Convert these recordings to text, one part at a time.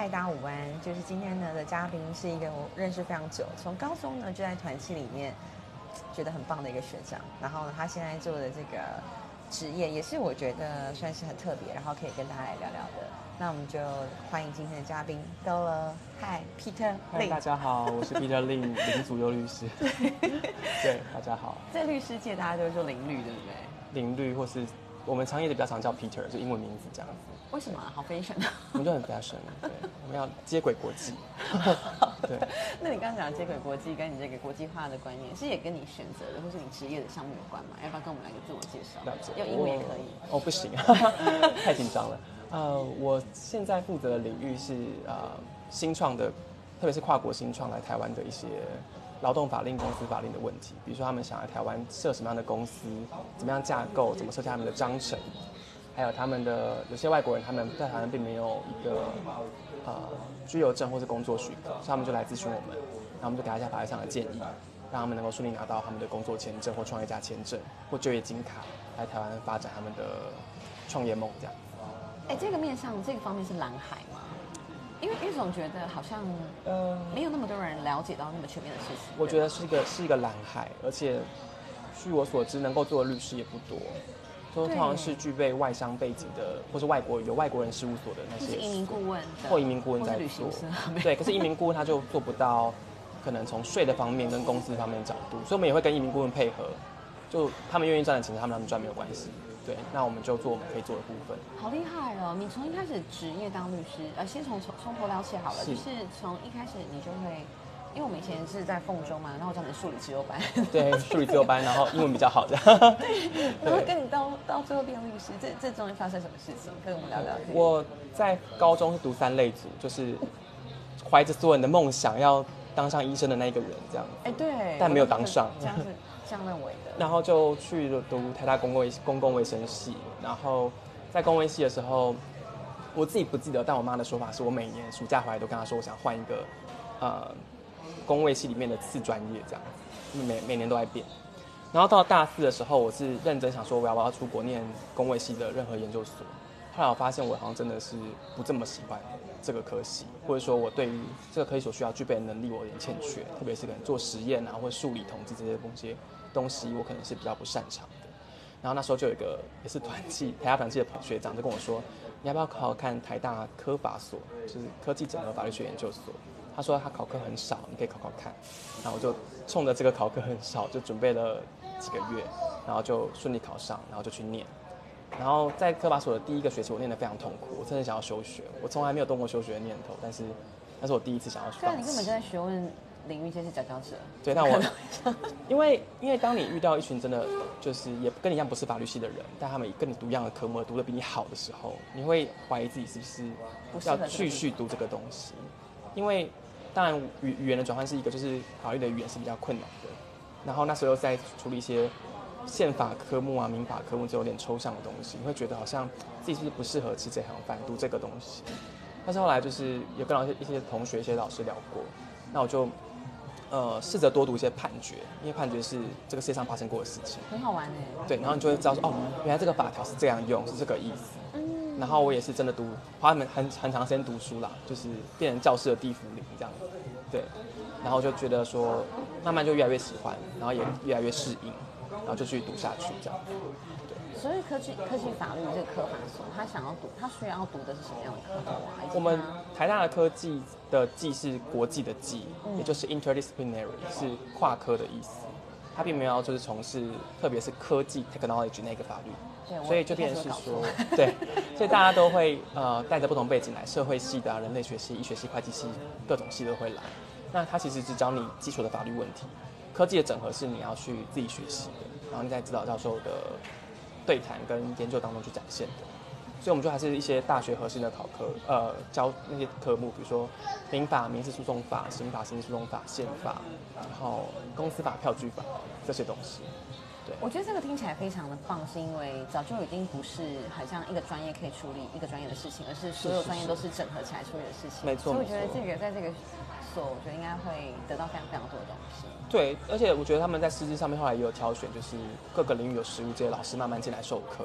嗨，大家午安！就是今天呢的嘉宾是一个我认识非常久，从高中呢就在团契里面觉得很棒的一个学长。然后呢，他现在做的这个职业也是我觉得算是很特别，然后可以跟大家来聊聊的。那我们就欢迎今天的嘉宾到了。嗨，Peter，嗨，大家好，我是 Peter Lin，林祖佑律师。对，大家好。在律师界，大家都会说林律，对不对？林律，或是我们常业的比较常叫 Peter，就英文名字这样子。为什么？好 fashion 我们就很 fashion，对，我们要接轨国际。对。那你刚刚讲接轨国际，跟你这个国际化的观念，是也跟你选择的或是你职业的项目有关吗？要不要跟我们来个自我介绍？了解。用英文也可以。哦，不行，太紧张了。呃，我现在负责的领域是呃新创的，特别是跨国新创来台湾的一些劳动法令、公司法令的问题。比如说他们想来台湾设什么样的公司，怎么样架构，怎么设计他们的章程，还有他们的有些外国人他们在台湾并没有一个呃居留证或是工作许可，所以他们就来咨询我们，然后我们就给他一下法律上的建议，让他们能够顺利拿到他们的工作签证或创业家签证或就业金卡，来台湾发展他们的创业梦这样。哎，这个面上这个方面是蓝海吗？因为因为总觉得好像呃没有那么多人了解到那么全面的事情。我觉得是一个是一个蓝海，而且据我所知，能够做的律师也不多，都通常是具备外商背景的，或是外国有外国人事务所的那些移民顾问或移民顾问在做。对，可是移民顾问他就做不到，可能从税的方面跟公司方面角度，所以我们也会跟移民顾问配合，就他们愿意赚的钱，他们他们赚没有关系。对，那我们就做我们可以做的部分。好厉害哦！你从一开始职业当律师，呃，先从从从头聊起好了。就是从一开始你就会，因为我们以前是在凤中嘛，然后叫你数理自由班。对，数理自由班，然后英文比较好的。对，然后跟你到到最后变律师，这这中间发生什么事情？跟我们聊聊。我在高中是读三类组，就是怀着所有人的梦想要当上医生的那一个人，这样。哎，对。但没有当上。这样是。这样认为的，然后就去读台大公共公共卫生系，然后在公卫系的时候，我自己不记得，但我妈的说法是我每年暑假回来都跟她说，我想换一个呃公卫系里面的次专业这样，每每年都在变。然后到大四的时候，我是认真想说，我要不要出国念公卫系的任何研究所。后来我发现，我好像真的是不这么喜欢这个科系，或者说我对于这个科系所需要具备的能力，我有点欠缺，特别是可能做实验啊，或者数理统计这些东西。东西我可能是比较不擅长的，然后那时候就有一个也是团契 台大团契的学长就跟我说，你要不要考考看台大科法所，就是科技整合法律学研究所？他说他考科很少，你可以考考看。然后我就冲着这个考科很少，就准备了几个月，然后就顺利考上，然后就去念。然后在科法所的第一个学期，我念得非常痛苦，我真的想要休学，我从来没有动过休学的念头，但是那是我第一次想要。对，你根本就在学问。领域先是佼佼者，对，那我 因为因为当你遇到一群真的就是也跟你一样不是法律系的人，但他们跟你读一样的科目，读的比你好的时候，你会怀疑自己是不是要继续读这个东西。因为当然语语言的转换是一个，就是法律的语言是比较困难的。然后那时候在处理一些宪法科目啊、民法科目，就有点抽象的东西，你会觉得好像自己是不是不适合吃这行饭，读这个东西。但是后来就是有跟老师、一些同学、一些老师聊过，那我就。呃，试着多读一些判决，因为判决是这个世界上发生过的事情，很好玩哎。对，然后你就会知道说，哦，原来这个法条是这样用，是这个意思。嗯。然后我也是真的读，花很很很长时间读书啦，就是变成教室的地府灵这样子。对。然后就觉得说，慢慢就越来越喜欢，然后也越来越适应，然后就去读下去这样。所以科技科技法律这个科法所，他想要读，他需要读的是什么样的科目啊？我们台大的科技的“技”是国际的“技”，也就是 interdisciplinary，是跨科的意思。他并没有就是从事，特别是科技 technology 那个法律。对，所以就变成是说，对，所以大家都会呃带着不同背景来，社会系的、人类学系、医学系、会计系，各种系都会来。那他其实只教你基础的法律问题，科技的整合是你要去自己学习的，然后你在指导教授的。对谈跟研究当中去展现的，所以我们就还是一些大学核心的考科，呃，教那些科目，比如说民法、民事诉讼法、刑法、刑事诉讼法、宪法，然后公司法、票据法这些东西。对，我觉得这个听起来非常的棒，是因为早就已经不是好像一个专业可以处理一个专业的事情，而是所有专业都是整合起来处理的事情。没错，所以我觉得这个在这个。所，我觉得应该会得到非常非常多的东西。对，而且我觉得他们在师资上面后来也有挑选，就是各个领域有实务这些老师慢慢进来授课，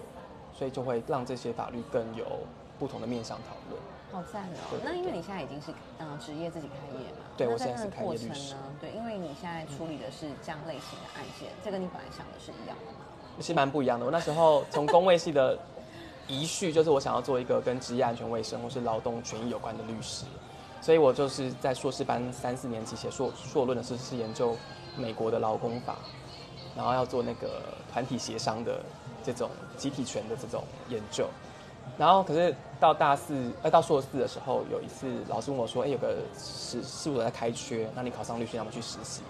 所以就会让这些法律更有不同的面向讨论。好赞哦！那因为你现在已经是嗯职业自己开业嘛，对我现在是开业律师呢？对，因为你现在处理的是这样类型的案件，这跟你本来想的是一样的吗？是蛮不一样的。我那时候从工卫系的 遗序，就是我想要做一个跟职业安全卫生或是劳动权益有关的律师，所以我就是在硕士班三四年级写硕硕论的是是研究美国的劳工法，然后要做那个团体协商的这种集体权的这种研究。然后可是到大四呃到硕士的时候，有一次老师问我说，哎有个事事务所在开缺，那你考上律师，要么去实习？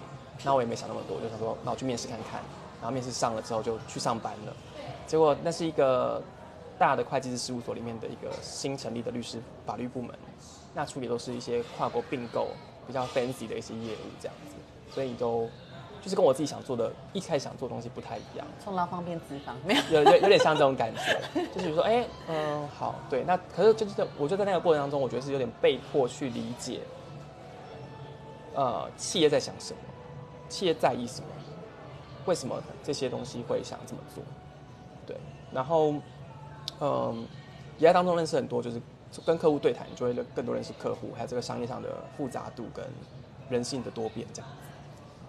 那我也没想那么多，就想说那我去面试看看。然后面试上了之后就去上班了，结果那是一个大的会计师事务所里面的一个新成立的律师法律部门，那处理都是一些跨国并购比较 fancy 的一些业务这样子，所以都就是跟我自己想做的一开始想做的东西不太一样。冲浪方便脂肪，没有？有有有点像这种感觉，就是说，哎、嗯，好，对，那可是就是我就在那个过程当中，我觉得是有点被迫去理解，呃，企业在想什么，企业在意什么，为什么这些东西会想这么做，对，然后，嗯，也在当中认识很多，就是跟客户对谈，你就会更多认识客户，还有这个商业上的复杂度跟人性的多变这样子。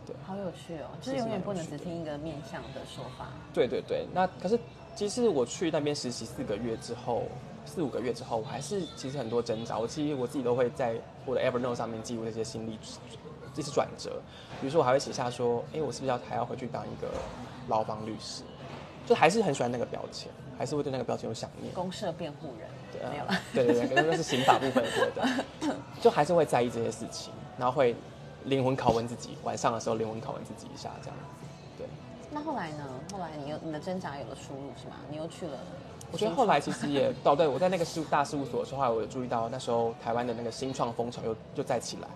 对。好有趣哦，就是永远不能只听一个面向的说法。对对对，那可是其实我去那边实习四个月之后，四五个月之后，我还是其实很多挣扎。我其实我自己都会在我的 Evernote 上面记录那些心理这些转折。比如说，我还会写下说，哎，我是不是要还要回去当一个劳方律师？就还是很喜欢那个标签，还是会对那个标签有想念。公社辩护人，没有了。对对对，可能那是刑法部分对的，就还是会在意这些事情，然后会灵魂拷问自己，晚上的时候灵魂拷问自己一下，这样子。对。那后来呢？后来你又你的挣扎有了出路是吗？你又去了？我觉得后来其实也哦，对我在那个事务大事务所的时候，后来我有注意到那时候台湾的那个新创风潮又又再起来，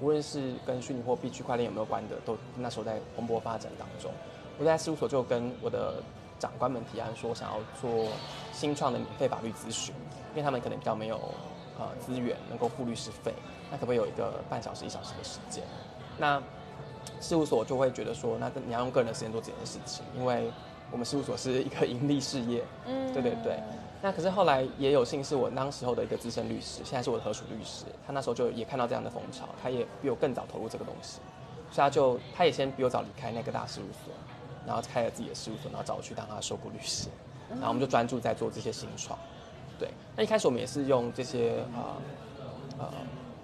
无论是跟虚拟货币、区块链有没有关的，都那时候在蓬勃发展当中。我在事务所就跟我的长官们提案说，想要做新创的免费法律咨询，因为他们可能比较没有呃资源能够付律师费，那可不可以有一个半小时、一小时的时间？那事务所就会觉得说，那你要用个人的时间做这件事情，因为我们事务所是一个盈利事业，嗯对对对。那可是后来也有幸是我当时候的一个资深律师，现在是我的合署律师，他那时候就也看到这样的风潮，他也比我更早投入这个东西，所以他就他也先比我早离开那个大事务所，然后开了自己的事务所，然后找我去当他的受雇律师，然后我们就专注在做这些新创。对，那一开始我们也是用这些呃呃，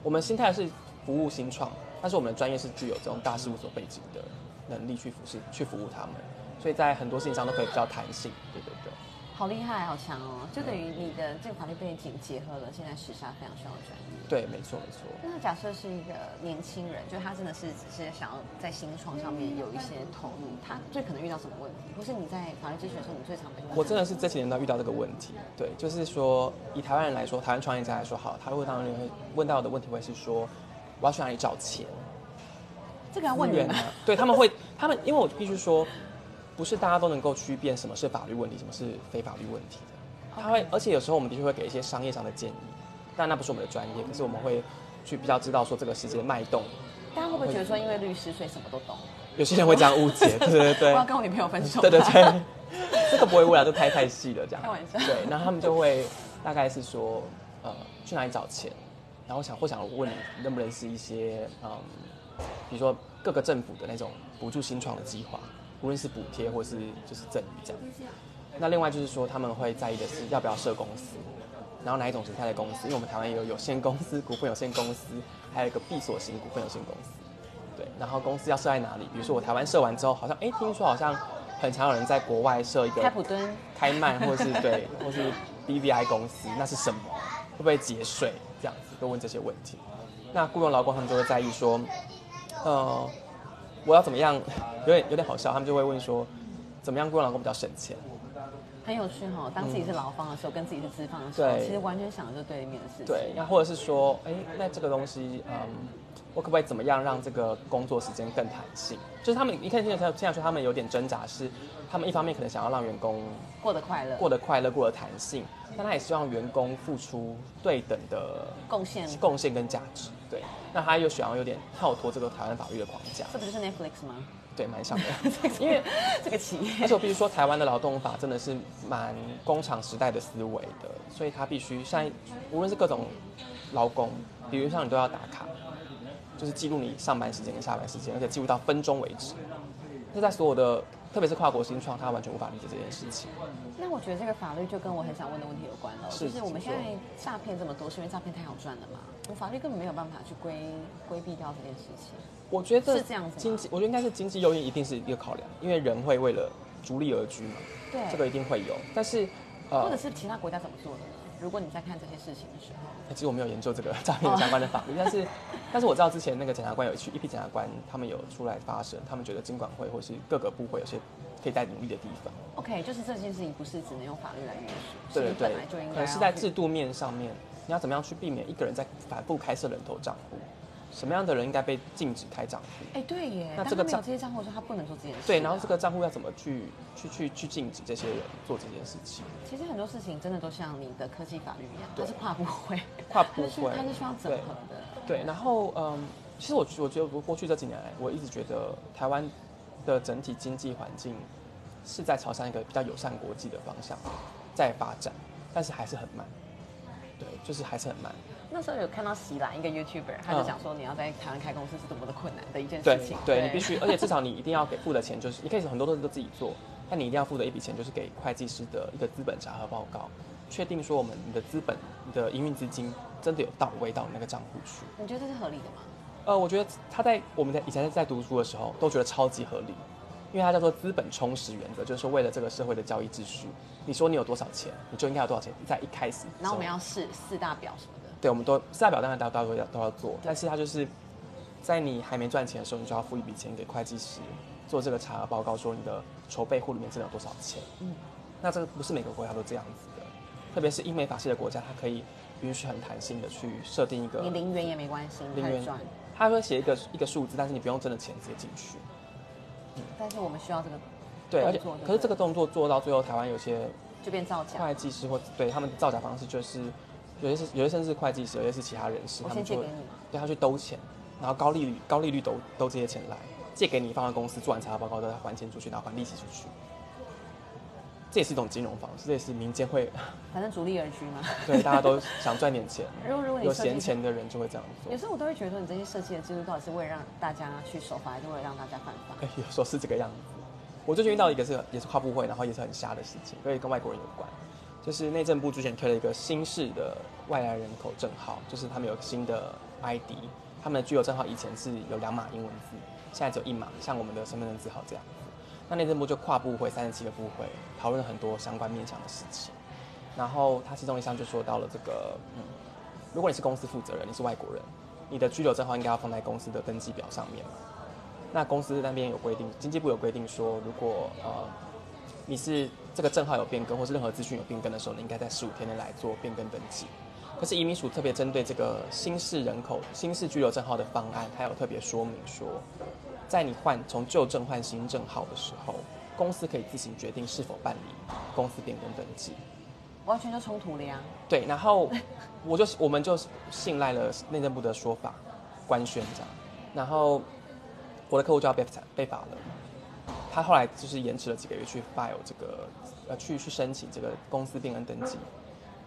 我们心态是服务新创，但是我们的专业是具有这种大事务所背景的能力去服侍去服务他们，所以在很多事情上都可以比较弹性。对对对。好厉害，好强哦！就等于你的这个法律背景结合了现在时下非常需要的专业。对，没错没错。那假设是一个年轻人，就他真的是只是想要在新创上面有一些投入，他最可能遇到什么问题？或是你在法律咨询的时候，你最常遇到？我真的是这几年都遇到这个问题。对，就是说以台湾人来说，台湾创业家来说，好，他会当然会问到的问题会是说，我要去哪里找钱？这个要问你们啊。对，他们会，他们因为我必须说，不是大家都能够区辨什么是法律问题，什么是非法律问题的。他会，而且有时候我们的确会给一些商业上的建议，但那不是我们的专业，可是我们会去比较知道说这个世界的脉动。大家会不会觉得说，因为律师所以什么都懂？有些人会这样误解，对对对我要跟我女朋友分手。对对对，这个不会污染，就太太细了这样。开玩笑对，那他们就会大概是说，呃，去哪里找钱，然后想或想问你认不认识一些，嗯，比如说各个政府的那种补助新创的计划，无论是补贴或是就是赠与这样。那另外就是说，他们会在意的是要不要设公司，然后哪一种形态的公司，因为我们台湾也有有限公司、股份有限公司，还有一个闭锁型股份有限公司。对，然后公司要设在哪里？比如说我台湾设完之后，好像哎，听说好像很常有人在国外设一个开普敦开曼，或是对，或是 BVI 公司，那是什么？会不会节税？这样子，都问这些问题。那雇佣劳工他们就会在意说，呃，我要怎么样？有点有点好笑，他们就会问说，怎么样雇佣劳工比较省钱？很有趣哈、当自己是劳方的时候，跟自己是资方的时候，对其实完全想的是对立面的事情。对，那或者是说，哎，那这个东西，嗯，我可不可以怎么样让这个工作时间更弹性？就是他们你看现在现在说他们有点挣扎，是他们一方面可能想要让员工过得快乐，过得快乐，过得弹性，但他也希望员工付出对等的贡献贡献跟价值。对，那他又想要有点跳脱这个台湾法律的框架。这不就是 Netflix 吗？对，蛮像的。因为这个企业，而且我必须说，台湾的劳动法真的是蛮工厂时代的思维的，所以他必须像无论是各种劳工，比如像你都要打卡。就是记录你上班时间跟下班时间，而且记录到分钟为止。那在所有的，特别是跨国新创，他完全无法理解这件事情。那我觉得这个法律就跟我很想问的问题有关了，就是我们现在诈骗这么多，是因为诈骗太好赚了嘛？我法律根本没有办法去规规避掉这件事情。我觉得是这样子。经济，我觉得应该是经济诱因一定是一个考量，因为人会为了逐利而居嘛。对，这个一定会有。但是，呃，或者是其他国家怎么做的呢？如果你在看这些事情的时候，其实我没有研究这个诈骗相关的法律，但是，但是我知道之前那个检察官有去一批检察官，他们有出来发声，他们觉得监管会或是各个部会有些可以再努力的地方。OK，就是这件事情不是只能用法律来约束，对对对，可能是在制度面上面，你要怎么样去避免一个人在反复开设人头账户？什么样的人应该被禁止开账户？哎，对耶。那这个账这些账户的时候，他不能做这件事。对，然后这个账户要怎么去去去去禁止这些人做这件事情？其实很多事情真的都像你的科技法律一样，它是跨部会，跨部会，它是需要整合的。对，然后嗯，其实我我觉得过去这几年来，我一直觉得台湾的整体经济环境是在朝向一个比较友善国际的方向在发展，但是还是很慢。对，就是还是很慢。那时候有看到喜兰一个 YouTuber，他就讲说你要在台湾开公司是多么的困难的一件事情。对，对你必须，而且至少你一定要给付的钱就是，你可以很多东西都自己做，但你一定要付的一笔钱就是给会计师的一个资本查核报告，确定说我们你的资本、你的营运资金真的有到位到那个账户去。你觉得这是合理的吗？呃，我觉得他在我们在以前在读书的时候都觉得超级合理，因为它叫做资本充实原则，就是说为了这个社会的交易秩序，你说你有多少钱，你就应该有多少钱在一开始。然后我们要试四大表什么？对，我们都四大表当然大家都要都要做，但是它就是在你还没赚钱的时候，你就要付一笔钱给会计师做这个查核报告，说你的筹备户里面真的有多少钱。嗯，那这个不是每个国家都这样子的，特别是英美法系的国家，它可以允许很弹性的去设定一个，你零元也没关系，零元赚，他会写一个一个数字，但是你不用真的钱直接进去。嗯，但是我们需要这个对，而且可是这个动作做到最后，台湾有些就变造假会计师或对他们造假方式就是。有些是有些甚至是会计师，有些是其他人士，他们就对他去兜钱，然后高利率高利率兜兜这些钱来借给你，放在公司做完查核报告，再还钱出去，然后还利息出去。这也是一种金融方式，这也是民间会 反正逐利而居嘛。对，大家都想赚点钱。如果如果有闲钱的人就会这样做。有时候我都会觉得说，你这些设计的制度到底是为了让大家去守法，还是为了让大家犯法？有时候是这个样子。我最近遇到一个是也是跨部会，然后也是很瞎的事情，所以跟外国人有关。就是内政部之前推了一个新式的外来人口证号，就是他们有新的 ID，他们的居留证号以前是有两码英文字，现在只有一码，像我们的身份证字号这样。那内政部就跨部会三十七个部会讨论了很多相关面向的事情，然后他其中一项就说到了这个，嗯，如果你是公司负责人，你是外国人，你的居留证号应该要放在公司的登记表上面嘛。那公司那边有规定，经济部有规定说，如果呃你是这个证号有变更，或是任何资讯有变更的时候，你应该在十五天内来做变更登记。可是移民署特别针对这个新式人口、新式居留证号的方案，它有特别说明说，在你换从旧证换新证号的时候，公司可以自行决定是否办理公司变更登记。完全就冲突了呀！对，然后我就我们就信赖了内政部的说法，官宣这样，然后我的客户就要被被罚了。他后来就是延迟了几个月去 file 这个，呃，去去申请这个公司变更登记，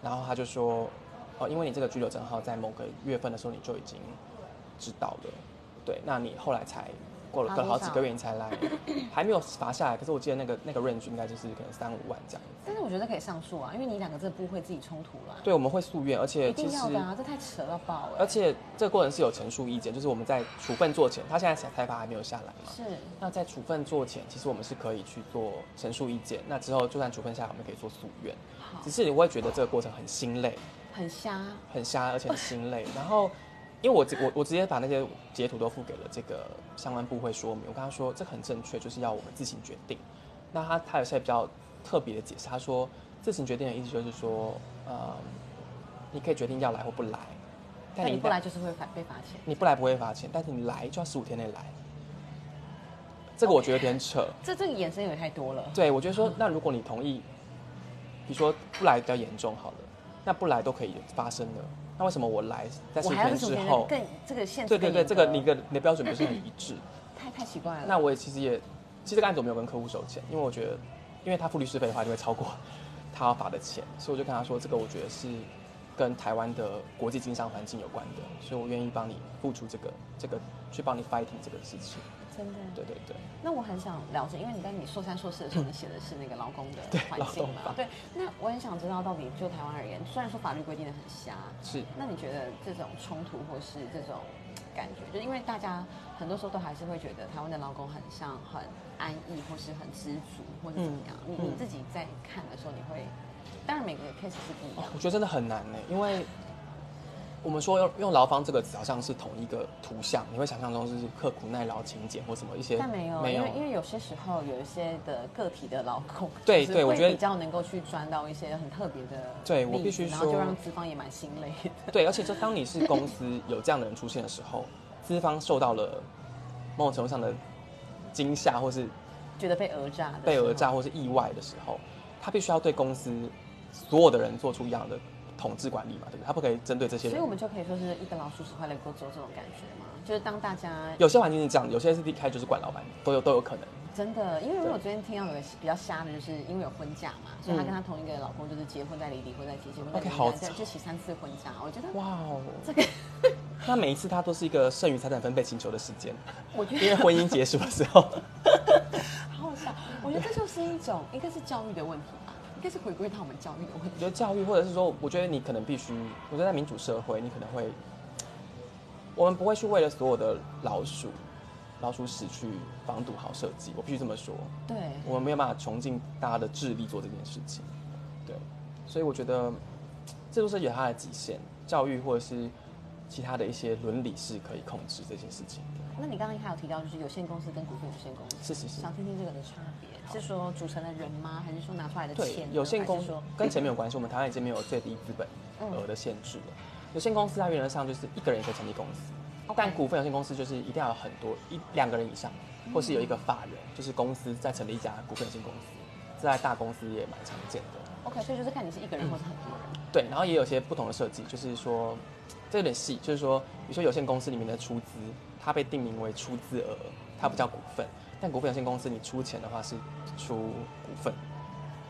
然后他就说，哦，因为你这个居留证号在某个月份的时候你就已经知道了，对，那你后来才。过了隔了好几个月你才来，还没有罚下来。可是我记得那个那个 range 应该就是可能三五万这样。但是我觉得可以上诉啊，因为你两个这不会自己冲突了。对，我们会诉愿，而且一定要的啊，这太扯了爆了。而且这个过程是有陈述意见，就是我们在处分做前，他现在裁罚还没有下来嘛。是。那在处分做前，其实我们是可以去做陈述意见。那之后就算处分下来，我们可以做诉愿。好。只是你会觉得这个过程很心累。很瞎。很瞎，而且很心累。然后。因为我我我直接把那些截图都付给了这个相关部会说明，我跟他说这很正确，就是要我们自行决定。那他他有些比较特别的解释，他说自行决定的意思就是说，呃，你可以决定要来或不来，但你但你不来就是会罚被罚钱。你不来不会罚钱，但是你来就要十五天内来。这个我觉得有点扯。这这个衍生有点太多了。对，我觉得说，那如果你同意，比如说不来比较严重好了，那不来都可以发生的。那为什么我来在十天之后？更这个限制对对对，这个你的你的标准不是很一致。太太奇怪了。那我也其实也，其实这个案子我没有跟客户收钱，因为我觉得，因为他付律师费的话就会超过 他要罚的钱，所以我就跟他说，这个我觉得是跟台湾的国际经商环境有关的，所以我愿意帮你付出这个这个去帮你 fighting 这个事情。真的。对对对，那我很想了解，因为你在你硕三硕士的时候，你写的是那个劳工的对环境。嘛 对，那我很想知道，到底就台湾而言，虽然说法律规定的很瞎，是那你觉得这种冲突或是这种感觉，就因为大家很多时候都还是会觉得台湾的劳工很像很安逸，或是很知足，或是怎么样？你你嗯自己在看的时候，你会，当然每个 case 是不一样我觉得真的很难呢，因为我们说用用劳方这个词好像是同一个图像，你会想象中是刻苦耐劳、勤俭或什么一些，但没有，没有因为因为有些时候有一些的个体的劳工，对对我觉得比较能够去钻到一些很特别的对我必须说然后就让资方也蛮心累的。对，而且就当你是公司有这样的人出现的时候，资方受到了某种程度上的惊吓，或是觉得被讹诈，被讹诈，，或是意外的时候，他必须要对公司所有的人做出一样的统治管理嘛，对不对？他不可以针对这些人所以我。们就可以说是一个老鼠屎坏了锅粥这种感觉嘛，就是当大家有些环境是这样，有些是离开就是管老板，都有都有可能。真的，因为对我昨天听到有个比较瞎的，就是因为有婚假嘛，所以她跟她同一个老公就是结婚再离，离婚再结，结婚再离，嗯 OK，好再就洗三次婚假，我觉得哇哦，这个 那每一次他都是一个剩余财产分配请求的时间，我觉得因为婚姻结束的时候，好好笑，我觉得这就是一种一个是教育的问题该是回归到我们教育的问题。我觉得教育，或者是说，我觉得你可能必须，我觉得在民主社会，你可能会，我们不会去为了所有的老鼠、老鼠屎去防堵好设计，我必须这么说，对，我们没有办法穷尽大家的智力做这件事情，对，所以我觉得这都是有它的极限，教育或者是其他的一些伦理是可以控制这件事情的。那你刚刚还有提到就是有限公司跟股份有限公司，是是是想听听这个的差别，是说组成的人吗？还是说拿出来的对钱？，有限公司跟钱没有关系，我们台湾已经没有最低资本额的限制了。有限公司它原则上就是一个人也可以成立公司，但股份有限公司就是一定要有很多一两个人以上，或是有一个法人，就是公司在成立一家股份有限公司，这在大公司也蛮常见的。OK，所以就是看你是一个人或是很多人。对，然后也有一些不同的设计，就是说这有点细，就是说，比如说有限公司里面的出资，它被定名为出资额，它不叫股份，但股份有限公司你出钱的话是出股份。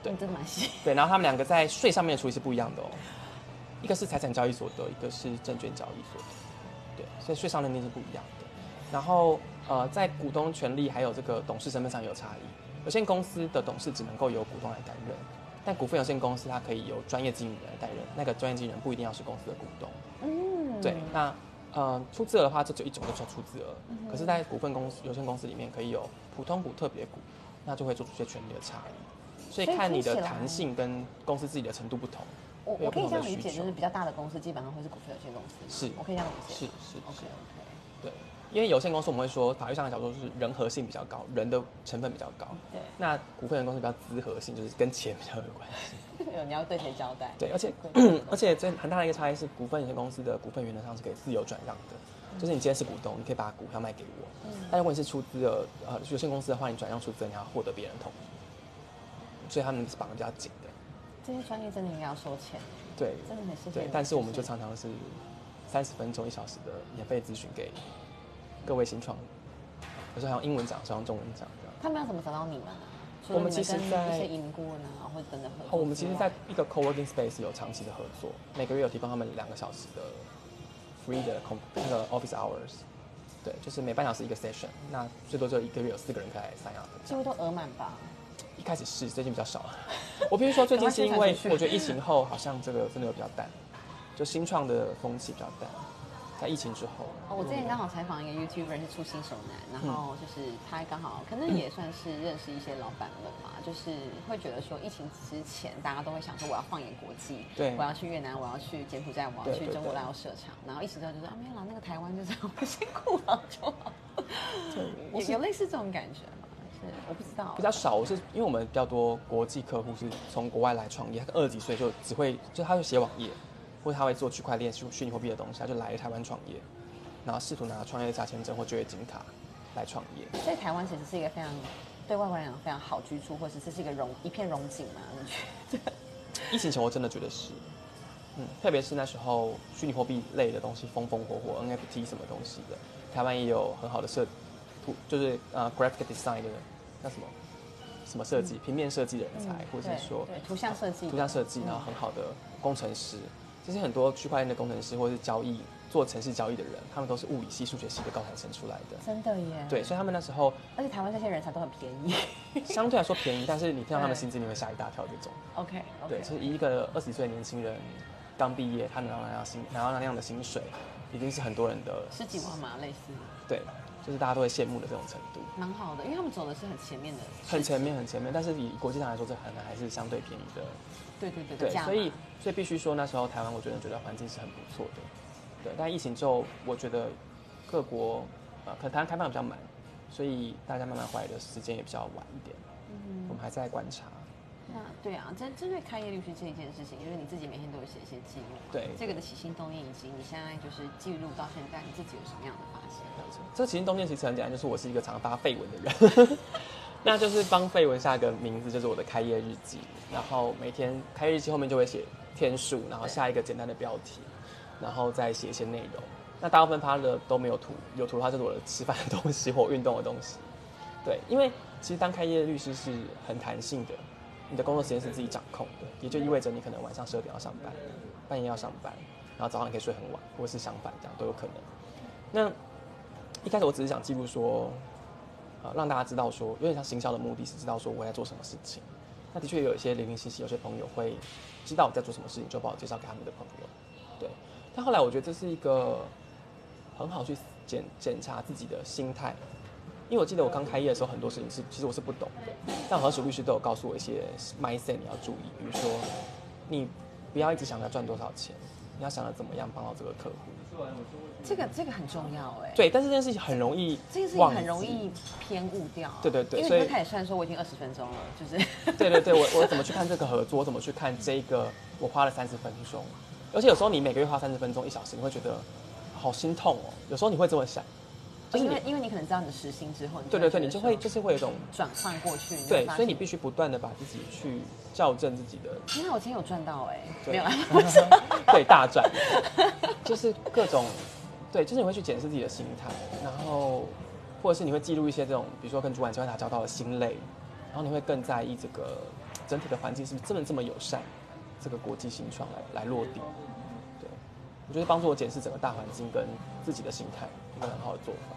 对嗯真的蛮细。对，然后他们两个在税上面的处理是不一样的哦，一个是财产交易所得，一个是证券交易所得，对，所以税上认定是不一样的。然后呃，在股东权利还有这个董事身份上有差异，有限公司的董事只能够由股东来担任，但股份有限公司它可以由专业经理人来担任，那个专业经理人不一定要是公司的股东。嗯，对，那呃出资额的话，这只有一种，就叫出资额。可是，在股份公司有限公司里面，可以有普通股、特别股，那就会做出一些权利的差异。所以看你的弹性跟公司自己的程度不同。我我可以这样理解，就是比较大的公司基本上会是股份有限公司。是我可以这样理解。是是是，OK。对，因为有限公司我们会说法律上的角度是人和性比较高，人的成分比较高。对，那股份有限公司比较资和性，就是跟钱比较有关系。有你要对谁交代？对，而且 而且这很大的一个差异是，股份有限公司的股份原则上是可以自由转让的，就是你今天是股东，你可以把股票卖给我。嗯但如果你是出资的呃有限公司的话，你转让出资你要获得别人同意，所以他们是绑得比较紧的。这些专业真的应该要收钱，对真的很谢谢对，但是我们就常常是三十分钟一小时的免费咨询给各位新创，有时候还用英文讲，有时候用中文讲这样。他们要怎么找到你们呢？我们其实在一些移民顾问啊，或者等等合哦，作我们其实在一个 co-working space 有长期的合作，每个月有提供他们两个小时的 free 的 com 那个 office hours，对，就是每半小时一个 session，那最多就一个月有四个人可以来 sign up。几乎都额满吧？一开始是，最近比较少。我必须说，最近是因为我觉得疫情后好像这个真的有比较淡，就新创的风气比较淡，在疫情之后。哦，我之前刚好采访一个 YouTuber 是出新手男，然后就是他刚好可能也算是认识一些老板们嘛，就是会觉得说疫情之前大家都会想说我要放眼国际，对我要去越南，我要去柬埔寨，我要去中国大陆设厂，然后一直之后就说啊没有啦，那个台湾就这样，我辛苦了就好，有有类似这种感觉吗？是我不知道。比较少，我是因为我们比较多国际客户是从国外来创业，他二十几岁就只会就他就写网页，或或者他会做区块链、虚虚拟货币的东西，他就来台湾创业，然后试图拿创业加签证或就业金卡来创业。所以台湾其实是一个非常对外国人非常好居住，或者这是一个荣一片荣景嘛？你觉得？疫情前我真的觉得是，嗯，特别是那时候虚拟货币类的东西风风火火，NFT 什么东西的，台湾也有很好的设图，就是呃 graphic design 的那什么什么设计，平面设计的人才，或者是说对图像设计，图像设计，然后很好的工程师，这些很多区块链的工程师或者是交易做城市交易的人，他们都是物理系、数学系的高材生出来的。真的耶。对，所以他们那时候，而且台湾这些人才都很便宜，相对来说便宜，但是你听到他们薪资，你会吓一大跳。这种 OK，对，就是一个二十岁的年轻人刚毕业，他能拿到那样薪，拿到那样的薪水，已经是很多人的十几万嘛，类似。对，就是大家都会羡慕的这种程度。蛮好的，因为他们走的是很前面的，很前面，很前面。但是以国际上来说，这可能还是相对便宜的。对对对对，所以所以必须说，那时候台湾我觉得觉得环境是很不错的。对，但疫情之后，我觉得各国呃，可能台湾开放比较慢，所以大家慢慢回来的时间也比较晚一点。嗯，我们还在观察。那对啊，针针对开业律师这一件事情，因为你自己每天都有写一些记录，对这个的起心动念，以及你现在就是记录到现在，你自己有什么样的？这其实动念其实很简单，就是我是一个常发绯闻的人，那就是帮绯闻下一个名字，就是我的开业日记。然后每天开业日记后面就会写天数，然后下一个简单的标题，然后再写一些内容。那大部分发的都没有图，有图的话就是我的吃饭的东西或运动的东西。对，因为其实当开业律师是很弹性的。你的工作时间是自己掌控的，也就意味着你可能晚上十二点要上班，半夜要上班，然后早上你可以睡很晚，或是相反，这样都有可能。那一开始我只是想记录说，呃，让大家知道说，有点像行销的目的是知道说我在做什么事情。那的确有一些零零星星，有些朋友会知道我在做什么事情，就帮我介绍给他们的朋友。对，但后来我觉得这是一个很好去检检查自己的心态。因为我记得我刚开业的时候，很多事情是其实我是不懂的，但何楚律师都有告诉我一些 mindset 你要注意，比如说你不要一直想着赚多少钱，你要想着怎么样帮到这个客户。这个这个很重要哎。对，但是这件事情很容易，这件事情很容易偏误掉。对对对，因为你开始算说我已经二十分钟了，就是。对对对，我我怎么去看这个合作？我怎么去看这个？我花了三十分钟，而且有时候你每个月花三十分钟一小时，你会觉得好心痛哦。有时候你会这么想。就是因为因为你可能知道你的时薪之后，对对对，你就会就是会有一种转换过去，对，所以你必须不断的把自己去校正自己的。那我今天有赚到哎，没有，对，大赚，就是各种，对，就是你会去检视自己的心态，然后或者是你会记录一些这种，比如说跟主管机会打交道的心累，然后你会更在意这个整体的环境是不是真的这么友善，这个国际新创来来落地。对，我觉得帮助我检视整个大环境跟自己的心态。一个很好的做法。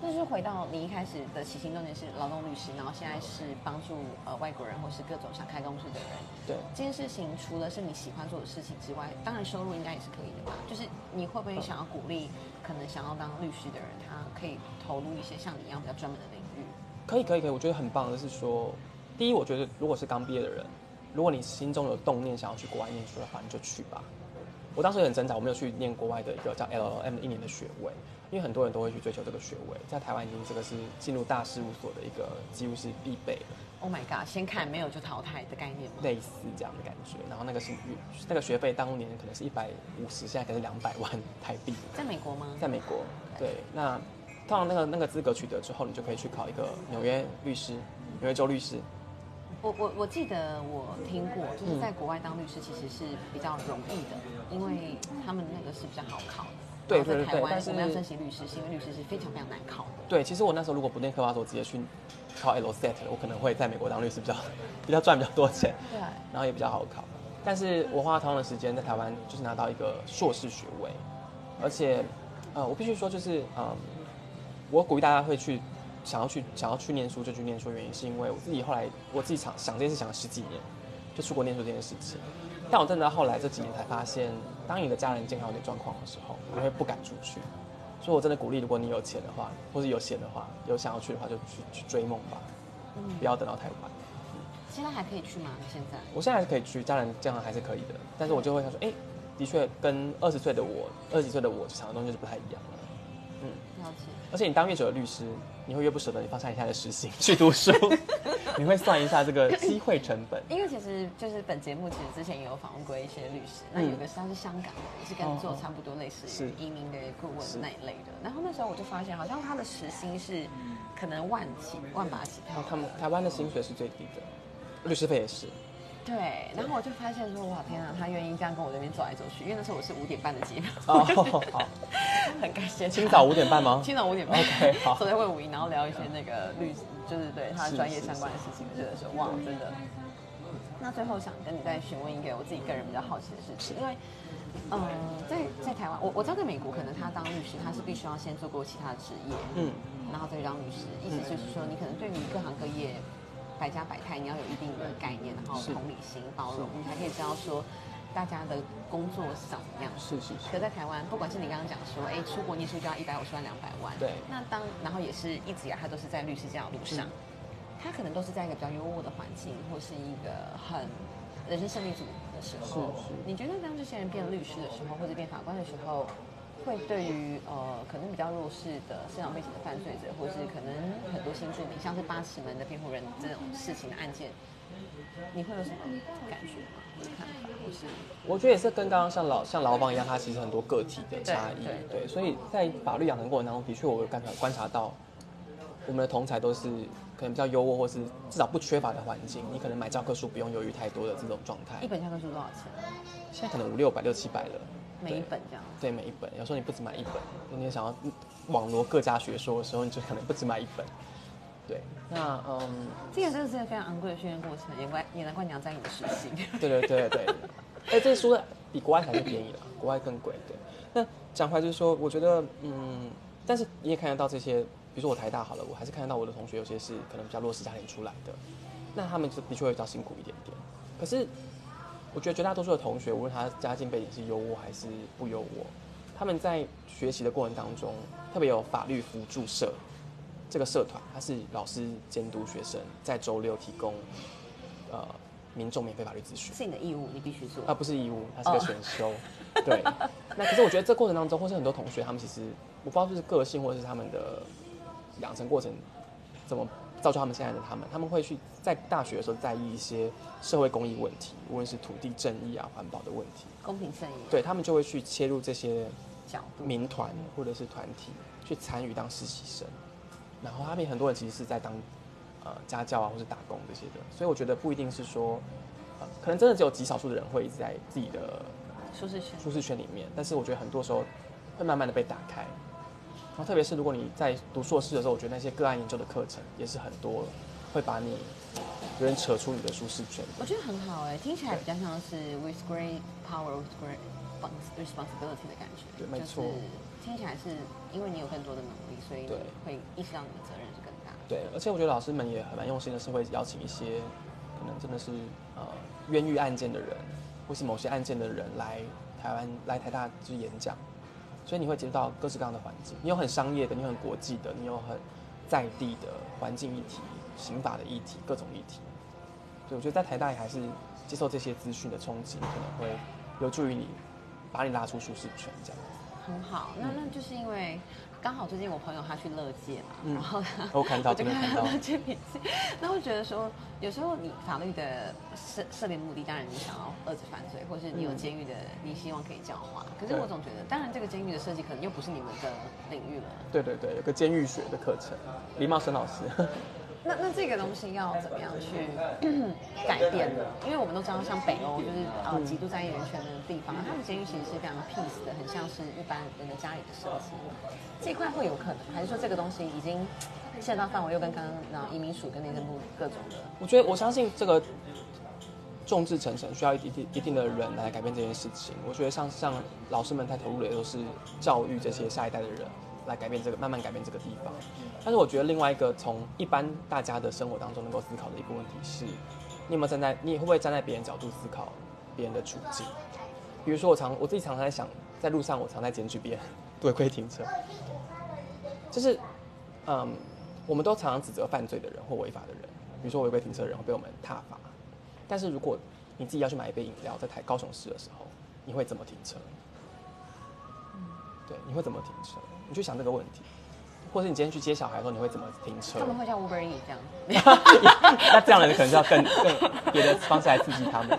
那就是回到你一开始的起心动念是劳动律师，然后现在是帮助呃外国人或是各种想开公司的人。对。这件事情除了是你喜欢做的事情之外，当然收入应该也是可以的吧？就是你会不会想要鼓励可能想要当律师的人，他可以投入一些像你一样比较专门的领域？可以可以可以，我觉得很棒的是说，第一，我觉得如果是刚毕业的人，如果你心中有动念想要去国外念书的话，你就去吧。我当时也很挣扎，我没有去念国外的一个叫 LLM 的一年的学位。因为很多人都会去追求这个学位，在台湾已经这个是进入大事务所的一个几乎是必备的。Oh my god！先看没有就淘汰的概念吗？类似这样的感觉。然后那个是那个学费当年可能是一百五十，现在可能是两百万台币。在美国吗？在美国。对，那通常那个那个资格取得之后，你就可以去考一个纽约律师，纽约州律师。我我我记得我听过，就是在国外当律师其实是比较容易的，因为他们那个是比较好考。对对对，但是我们要申请律师，因为律师是非常非常难考的。对，其实我那时候如果不念科法所，直接去考 LSAT，我可能会在美国当律师比较比较赚比较多钱。对，然后也比较好考。但是我花同样的时间在台湾，就是拿到一个硕士学位，而且呃，我必须说，就是嗯，我鼓励大家会去想要去想要去念书就去念书，原因是因为我自己后来我自己想想这件事想了十几年，就出国念书这件事情。但我真的到后来这几年才发现，当你的家人健康有点状况的时候，你会不敢出去。所以我真的鼓励，如果你有钱的话，或者有闲的话，有想要去的话，就去去追梦吧。嗯，不要等到太晚。现在还可以去吗？现在？我现在还是可以去，家人健康还是可以的。但是我就会想说，哎，的确跟二十岁的我、二十几岁的我想的东西是不太一样了。嗯，了解。而且你当越久的律师，你会越不舍得你放下你现在的时薪去读书，你会算一下这个机会成本。因为其实就是本节目其实之前也有访问过一些律师，那有个是他是香港的，也是跟做差不多类似于移民的顾问那一类的。然后那时候我就发现，好像他的时薪是可能万几、万把几。然后他们台湾的薪水是最低的，律师费也是。对，然后我就发现说，哇天啊，他愿意这样跟我这边走来走去，因为那时候我是五点半的节目。哦，好，很感谢。清早五点半吗？清早五点半。OK，好。坐在会五一，然后聊一些那个律，就是对他专业相关的事情，觉得说哇，真的。那最后想跟你再询问一个我自己个人比较好奇的事情，因为，嗯，在在台湾，我我知道在美国，可能他当律师，他是必须要先做过其他职业，嗯，然后再去当律师，意思就是说，你可能对于各行各业。百家百态，你要有一定的概念，然后同理心、包容，你才可以知道说大家的工作是怎么样。是是是。可在台湾，不管是你刚刚讲说，哎，出国念书就要一百五十万、两百万。对。那当然后也是一直以来他都是在律师这条路上，他可能都是在一个比较优渥的环境，或是一个很人生胜利组的时候。是是。你觉得当这些人变律师的时候，或者变法官的时候？会对于呃可能比较弱势的生长背景的犯罪者，或是可能很多新住民，像是八尺门的辩护人这种事情的案件，你会有什么感觉吗？或者看法？或是我觉得也是跟刚刚像老像牢房一样，他其实很多个体的差异。对，所以在法律养成过程当中，的确我有观察观察到，我们的同才都是可能比较优渥，或是至少不缺乏的环境。你可能买教科书不用犹豫太多的这种状态。一本教科书多少钱？现在可能五六百、六七百了。每一本这样，对每一本，有时候你不只买一本，你也想要网罗各家学说的时候，你就可能不止买一本。对，那嗯，这个真的是非常昂贵的训练过程，也怪也难怪你要在你的实习。对对对对，哎，这书比国外还是便宜的，国外更贵。对，那讲回来就是说，我觉得嗯，但是你也看得到这些，比如说我台大好了，我还是看得到我的同学有些是可能比较弱势家庭出来的，那他们就的确会比较辛苦一点点，可是。我觉得绝大多数的同学，无论他家境背景是优渥还是不优渥，他们在学习的过程当中，特别有法律辅助社这个社团，它是老师监督学生，在周六提供呃民众免费法律咨询。是你的义务，你必须做。啊，不是义务，它是个选修。对。那可是我觉得这过程当中，或是很多同学，他们其实我不知道是个性，或者是他们的养成过程怎么。造就他们现在的他们，他们会去在大学的时候在意一些社会公益问题，无论是土地正义啊、环保的问题、公平正义，对他们就会去切入这些民团或者是团体去参与当实习生，然后他们很多人其实是在当呃家教啊或是打工这些的，所以我觉得不一定是说，呃，可能真的只有极少数的人会一直在自己的舒适圈。舒适圈里面，但是我觉得很多时候会慢慢的被打开。特别是如果你在读硕士的时候，我觉得那些个案研究的课程也是很多，会把你有点扯出你的舒适圈。我觉得很好哎，听起来比较像是 with great power with great responsibility 的感觉。对，没错。听起来是因为你有更多的能力，所以会意识到你的责任是更大。对，而且我觉得老师们也很蛮用心的，是会邀请一些可能真的是呃冤狱案件的人，或是某些案件的人来台湾来台大去演讲。所以你会接触到各式各样的环境，你有很商业的，你有很国际的，你有很在地的环境议题、刑法的议题、各种议题。对，我觉得在台大也还是接受这些资讯的冲击，可能会有助于你把你拉出舒适圈，这样。很好，那那就是因为。刚好最近我朋友他去乐界嘛，然后我看到，就看到乐界笔记，那会觉得说，有时候你法律的设设立目的，当然你想要遏制犯罪，或是你有监狱的，你希望可以教化。可是我总觉得，当然这个监狱的设计可能又不是你们的领域了。对对对，有个监狱学的课程，李茂生老师。那那这个东西要怎么样去改变呢？因为我们都知道，像北欧就是呃极度在意人权的地方，他们监狱其实是非常 peace 的，很像是一般人的家里的设计。这一块会有可能，还是说这个东西已经涉到范围又跟刚刚那移民署跟内政部各种的？我觉得我相信这个众志成城需要一定一定的人来改变这件事情。我觉得像像老师们太投入的都是教育这些下一代的人。来改变这个，慢慢改变这个地方。但是我觉得另外一个从一般大家的生活当中能够思考的一个问题是，你有没有站在，你会不会站在别人角度思考别人的处境？比如说我常我自己常常在想，在路上我常在检举别人 违规停车，就是嗯，我们都常常指责犯罪的人或违法的人，比如说违规停车的人会被我们踏罚。但是如果你自己要去买一杯饮料，在台高雄市的时候，你会怎么停车？对，你会怎么停车？你去想这个问题，或者你今天去接小孩的时候，你会怎么停车？他们会像 Uber E 这样。那这样的人可能就要更更别的方式来刺激他们。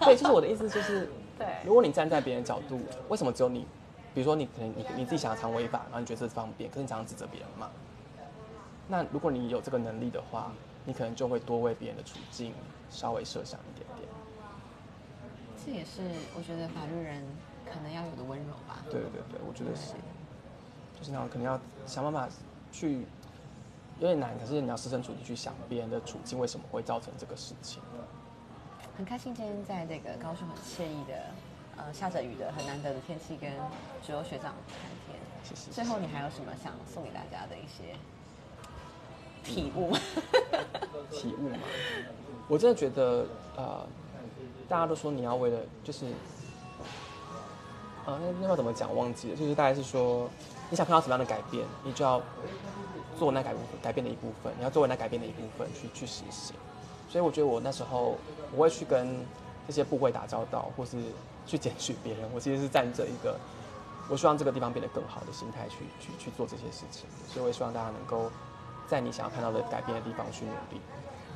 对，就是我的意思，就是 对如果你站在别人角度，为什么只有你？比如说你可能你你自己想要常违法，然后你觉得这方便，可是你常常指责别人嘛。那如果你有这个能力的话，你可能就会多为别人的处境稍微设想一点点。这也是我觉得法律人可能要有的温柔吧。对对对，我觉得是，就是那种可能要想办法去，有点难，可是你要设身处地去想别人的处境为什么会造成这个事情。很开心今天在这个高雄很惬意的，呃，下着雨的很难得的天气，跟只有学长谈天。谢谢。最后你还有什么想送给大家的一些体悟？体悟嘛，我真的觉得，呃，大家都说你要为了就是，呃，那那要怎么讲忘记了，就是大概是说，你想看到什么样的改变，你就要做那改改变的一部分，你要作为那改变的一部分去去实行。所以我觉得我那时候我会去跟这些部会打交道，或是去检举别人，我其实是站着一个我希望这个地方变得更好的心态去去去做这些事情。所以我也希望大家能够在你想要看到的改变的地方去努力。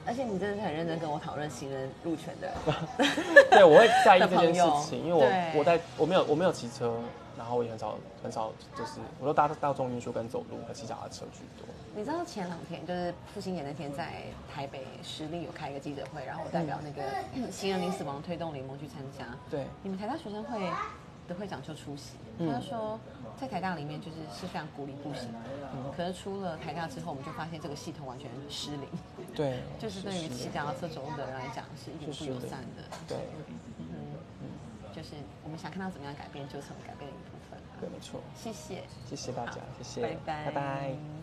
而且你真的是很认真跟我讨论行人路权的。对，我会在意这件事情，因为我我在我没有我没有骑车，然后我也很少很少就是我都搭大众运输跟走路和骑脚踏车居多。你知道前两天就是父亲节那天，在台北实力有开一个记者会，然后我代表那个行人零死亡推动联盟去参加。对，你们台大学生会的会长就出席，嗯他就说在台大里面就是是非常鼓励步行，可是出了台大之后，我们就发现这个系统完全失灵，对，就是对于骑脚踏车走路的人来讲是一点不友善的。对嗯，就是我们想看到怎么样改变，就成为改变的一部分。对，没错。谢谢。谢谢大家，谢谢，拜拜拜拜